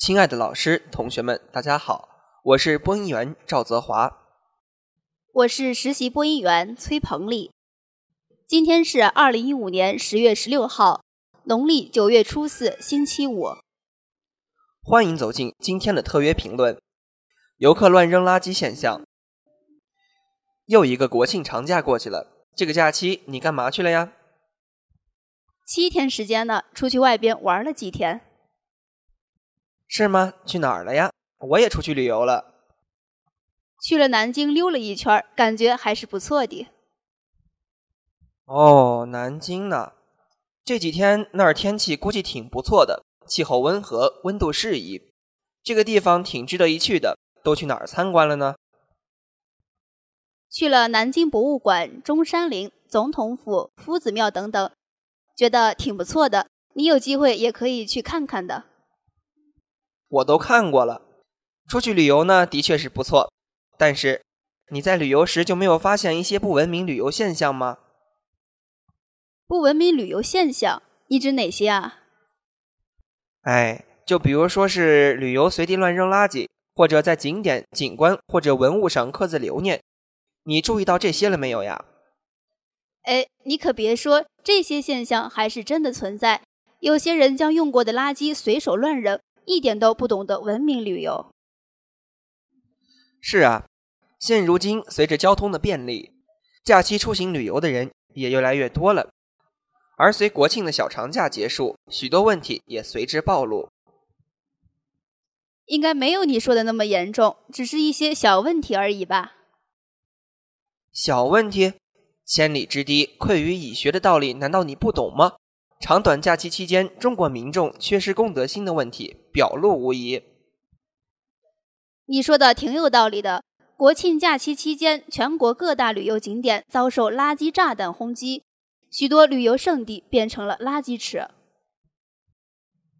亲爱的老师、同学们，大家好，我是播音员赵泽华，我是实习播音员崔鹏丽。今天是二零一五年十月十六号，农历九月初四，星期五。欢迎走进今天的特约评论：游客乱扔垃圾现象。又一个国庆长假过去了，这个假期你干嘛去了呀？七天时间呢，出去外边玩了几天。是吗？去哪儿了呀？我也出去旅游了，去了南京溜了一圈，感觉还是不错的。哦，南京呢？这几天那儿天气估计挺不错的，气候温和，温度适宜，这个地方挺值得一去的。都去哪儿参观了呢？去了南京博物馆、中山陵、总统府、夫子庙等等，觉得挺不错的。你有机会也可以去看看的。我都看过了，出去旅游呢，的确是不错。但是你在旅游时就没有发现一些不文明旅游现象吗？不文明旅游现象，你指哪些啊？哎，就比如说是旅游随地乱扔垃圾，或者在景点、景观或者文物上刻字留念，你注意到这些了没有呀？哎，你可别说，这些现象还是真的存在。有些人将用过的垃圾随手乱扔。一点都不懂得文明旅游。是啊，现如今随着交通的便利，假期出行旅游的人也越来越多了。而随国庆的小长假结束，许多问题也随之暴露。应该没有你说的那么严重，只是一些小问题而已吧？小问题，千里之堤溃于蚁穴的道理，难道你不懂吗？长短假期期间，中国民众缺失公德心的问题表露无遗。你说的挺有道理的。国庆假期期间，全国各大旅游景点遭受垃圾炸弹轰击，许多旅游胜地变成了垃圾池。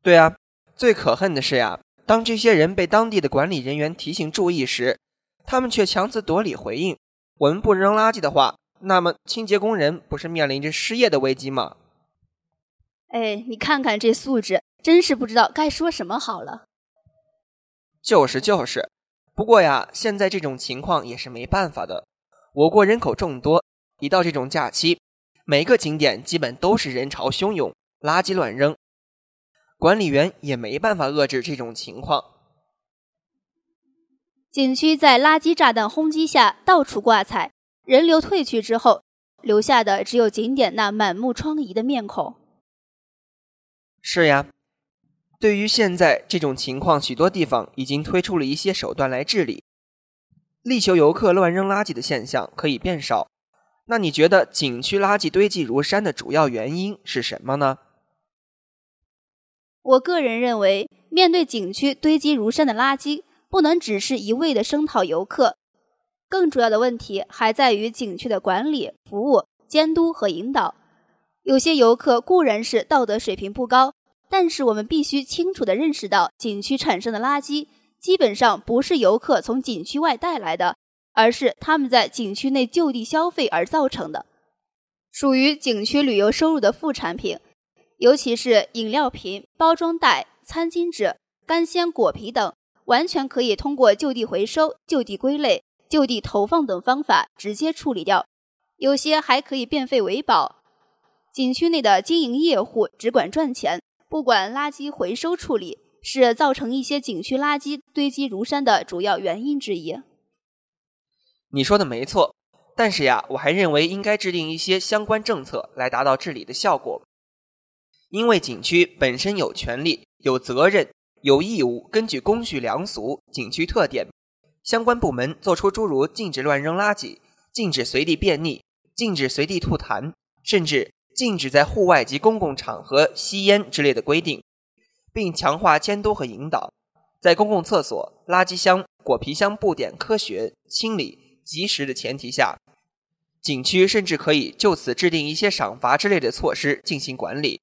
对啊，最可恨的是呀，当这些人被当地的管理人员提醒注意时，他们却强词夺理回应：“我们不扔垃圾的话，那么清洁工人不是面临着失业的危机吗？”哎，你看看这素质，真是不知道该说什么好了。就是就是，不过呀，现在这种情况也是没办法的。我国人口众多，一到这种假期，每个景点基本都是人潮汹涌，垃圾乱扔，管理员也没办法遏制这种情况。景区在垃圾炸弹轰击下到处挂彩，人流退去之后，留下的只有景点那满目疮痍的面孔。是呀，对于现在这种情况，许多地方已经推出了一些手段来治理，力求游客乱扔垃圾的现象可以变少。那你觉得景区垃圾堆积如山的主要原因是什么呢？我个人认为，面对景区堆积如山的垃圾，不能只是一味的声讨游客，更主要的问题还在于景区的管理、服务、监督和引导。有些游客固然是道德水平不高，但是我们必须清楚地认识到，景区产生的垃圾基本上不是游客从景区外带来的，而是他们在景区内就地消费而造成的，属于景区旅游收入的副产品。尤其是饮料瓶、包装袋、餐巾纸、干鲜果皮等，完全可以通过就地回收、就地归类、就地投放等方法直接处理掉，有些还可以变废为宝。景区内的经营业户只管赚钱，不管垃圾回收处理，是造成一些景区垃圾堆积如山的主要原因之一。你说的没错，但是呀，我还认为应该制定一些相关政策来达到治理的效果。因为景区本身有权利、有责任、有义务，根据公序良俗、景区特点，相关部门做出诸如禁止乱扔垃圾、禁止随地便溺、禁止随地吐痰，甚至。禁止在户外及公共场合吸烟之类的规定，并强化监督和引导。在公共厕所、垃圾箱、果皮箱布点科学清理、及时的前提下，景区甚至可以就此制定一些赏罚之类的措施进行管理。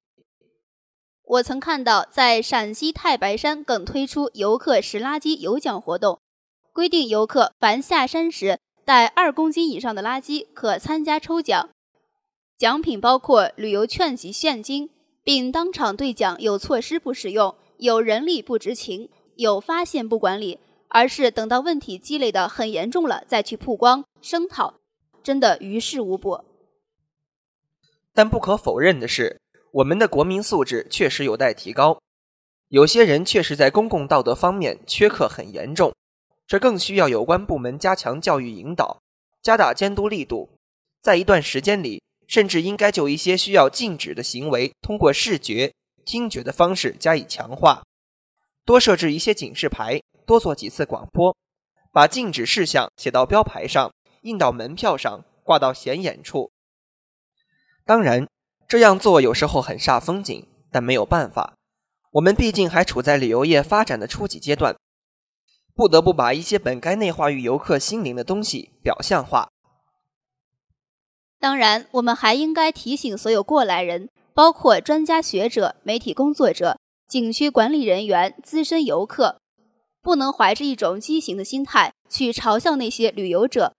我曾看到，在陕西太白山更推出游客拾垃圾有奖活动，规定游客凡下山时带二公斤以上的垃圾，可参加抽奖。奖品包括旅游券及现金，并当场兑奖。有措施不使用，有人力不执勤，有发现不管理，而是等到问题积累的很严重了再去曝光声讨，真的于事无补。但不可否认的是。我们的国民素质确实有待提高，有些人确实在公共道德方面缺课很严重，这更需要有关部门加强教育引导，加大监督力度，在一段时间里，甚至应该就一些需要禁止的行为，通过视觉、听觉的方式加以强化，多设置一些警示牌，多做几次广播，把禁止事项写到标牌上，印到门票上，挂到显眼处。当然。这样做有时候很煞风景，但没有办法，我们毕竟还处在旅游业发展的初级阶段，不得不把一些本该内化于游客心灵的东西表象化。当然，我们还应该提醒所有过来人，包括专家学者、媒体工作者、景区管理人员、资深游客，不能怀着一种畸形的心态去嘲笑那些旅游者，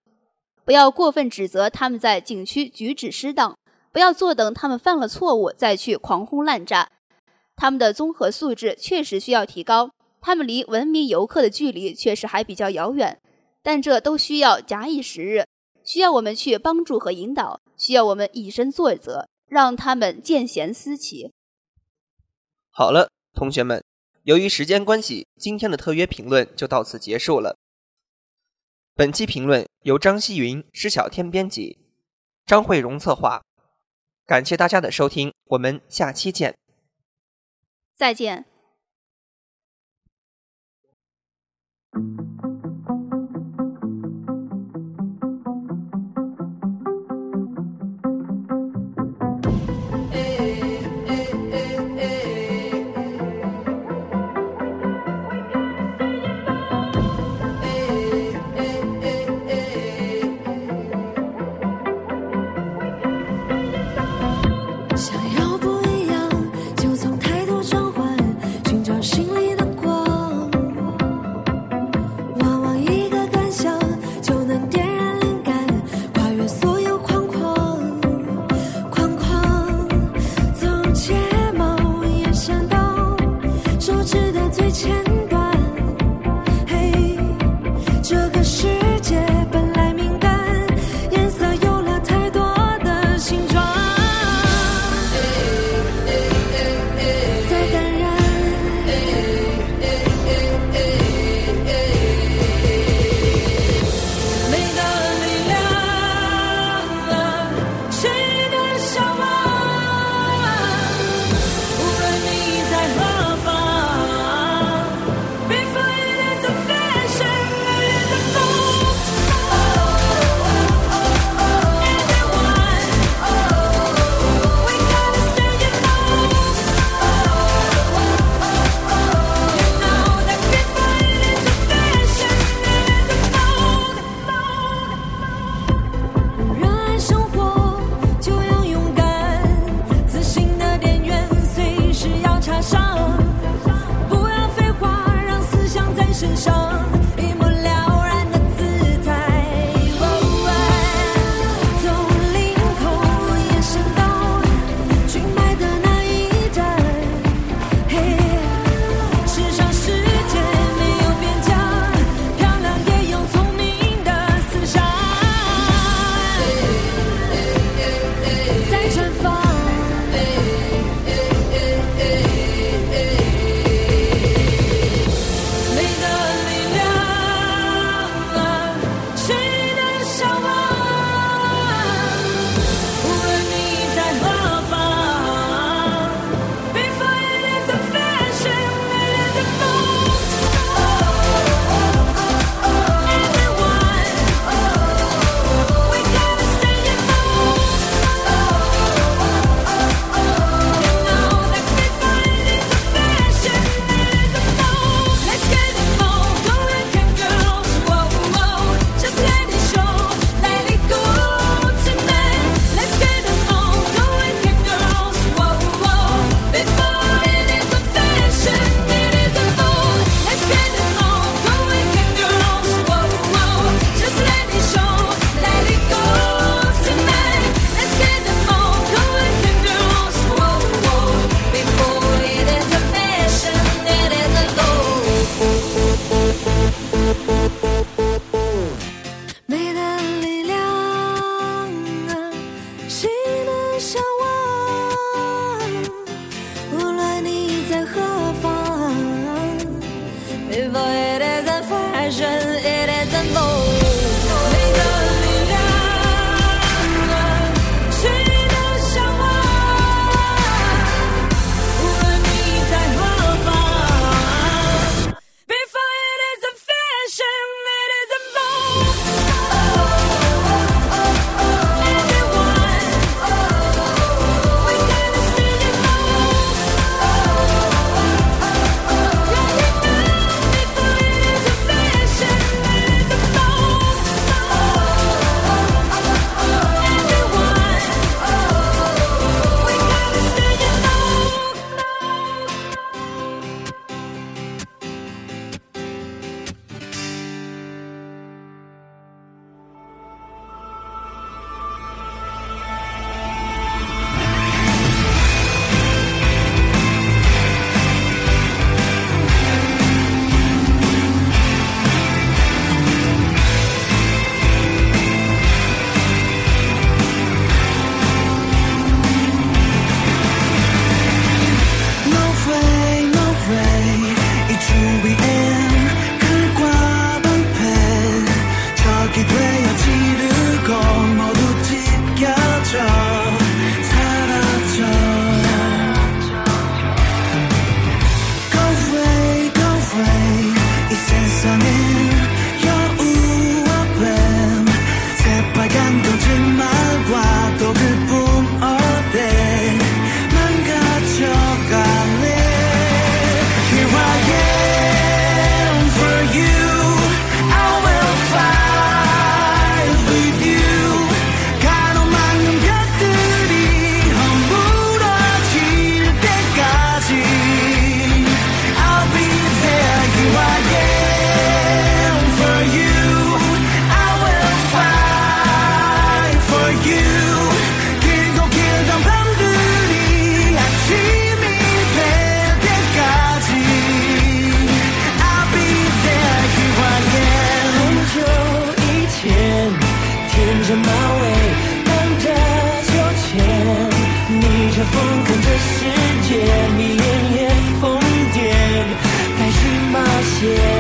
不要过分指责他们在景区举止失当。不要坐等他们犯了错误再去狂轰滥炸，他们的综合素质确实需要提高，他们离文明游客的距离确实还比较遥远，但这都需要假以时日，需要我们去帮助和引导，需要我们以身作则，让他们见贤思齐。好了，同学们，由于时间关系，今天的特约评论就到此结束了。本期评论由张希云、施小天编辑，张慧荣策划。感谢大家的收听，我们下期见。再见。着马尾，荡着秋千，逆着风，看这世界，迷恋恋疯癫，开始冒险。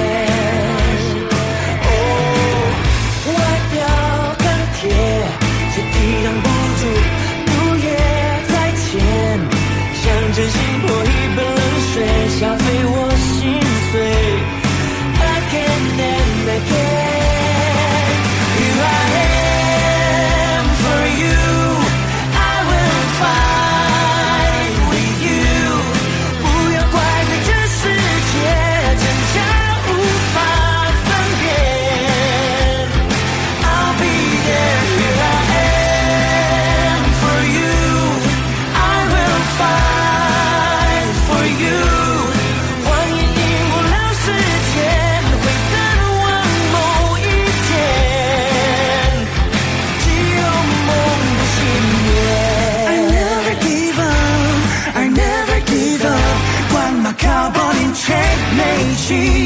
she